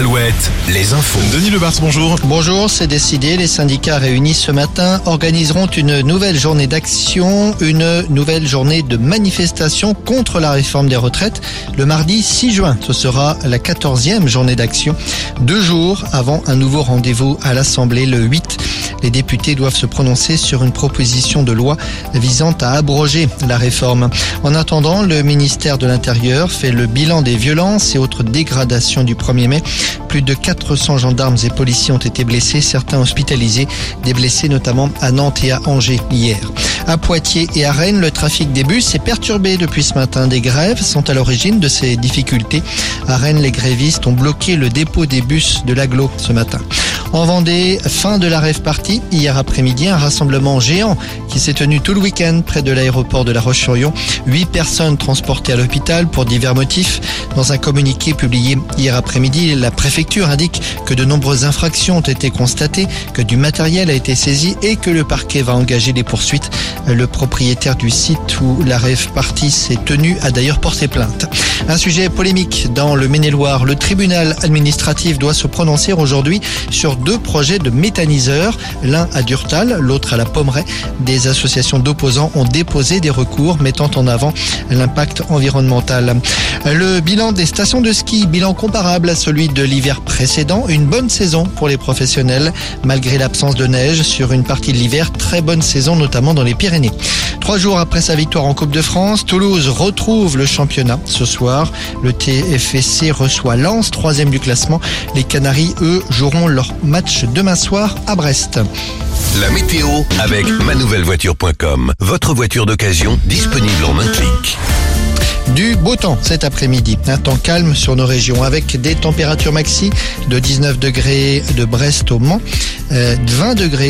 7, les infos. Denis Lebars, bonjour. Bonjour, c'est décidé. Les syndicats réunis ce matin organiseront une nouvelle journée d'action, une nouvelle journée de manifestation contre la réforme des retraites le mardi 6 juin. Ce sera la 14e journée d'action, deux jours avant un nouveau rendez-vous à l'Assemblée le 8. Les députés doivent se prononcer sur une proposition de loi visant à abroger la réforme. En attendant, le ministère de l'Intérieur fait le bilan des violences et autres dégradations du 1er mai. Plus de 400 gendarmes et policiers ont été blessés, certains hospitalisés, des blessés notamment à Nantes et à Angers hier. À Poitiers et à Rennes, le trafic des bus est perturbé depuis ce matin. Des grèves sont à l'origine de ces difficultés. À Rennes, les grévistes ont bloqué le dépôt des bus de l'aglo ce matin. En Vendée, fin de la rêve partie. Hier après-midi, un rassemblement géant qui s'est tenu tout le week-end près de l'aéroport de La Roche-sur-Yon. Huit personnes transportées à l'hôpital pour divers motifs. Dans un communiqué publié hier après-midi, la préfecture indique que de nombreuses infractions ont été constatées, que du matériel a été saisi et que le parquet va engager des poursuites. Le propriétaire du site où la rêve partie s'est tenu a d'ailleurs porté plainte. Un sujet polémique dans le Maine-et-Loire. Le tribunal administratif doit se prononcer aujourd'hui sur deux projets de méthaniseurs, l'un à Durtal, l'autre à la Pommeraye. Des associations d'opposants ont déposé des recours mettant en avant l'impact environnemental. Le bilan des stations de ski, bilan comparable à celui de l'hiver précédent, une bonne saison pour les professionnels malgré l'absence de neige sur une partie de l'hiver, très bonne saison notamment dans les Pyrénées. Trois jours après sa victoire en Coupe de France, Toulouse retrouve le championnat ce soir. Le TFC reçoit Lens, troisième du classement. Les Canaries, eux, joueront leur match demain soir à Brest. La météo avec manouvellevoiture.com. Votre voiture d'occasion disponible en un clic. Du beau temps cet après-midi, un temps calme sur nos régions avec des températures maxi de 19 degrés de Brest au Mans, euh, 20 degrés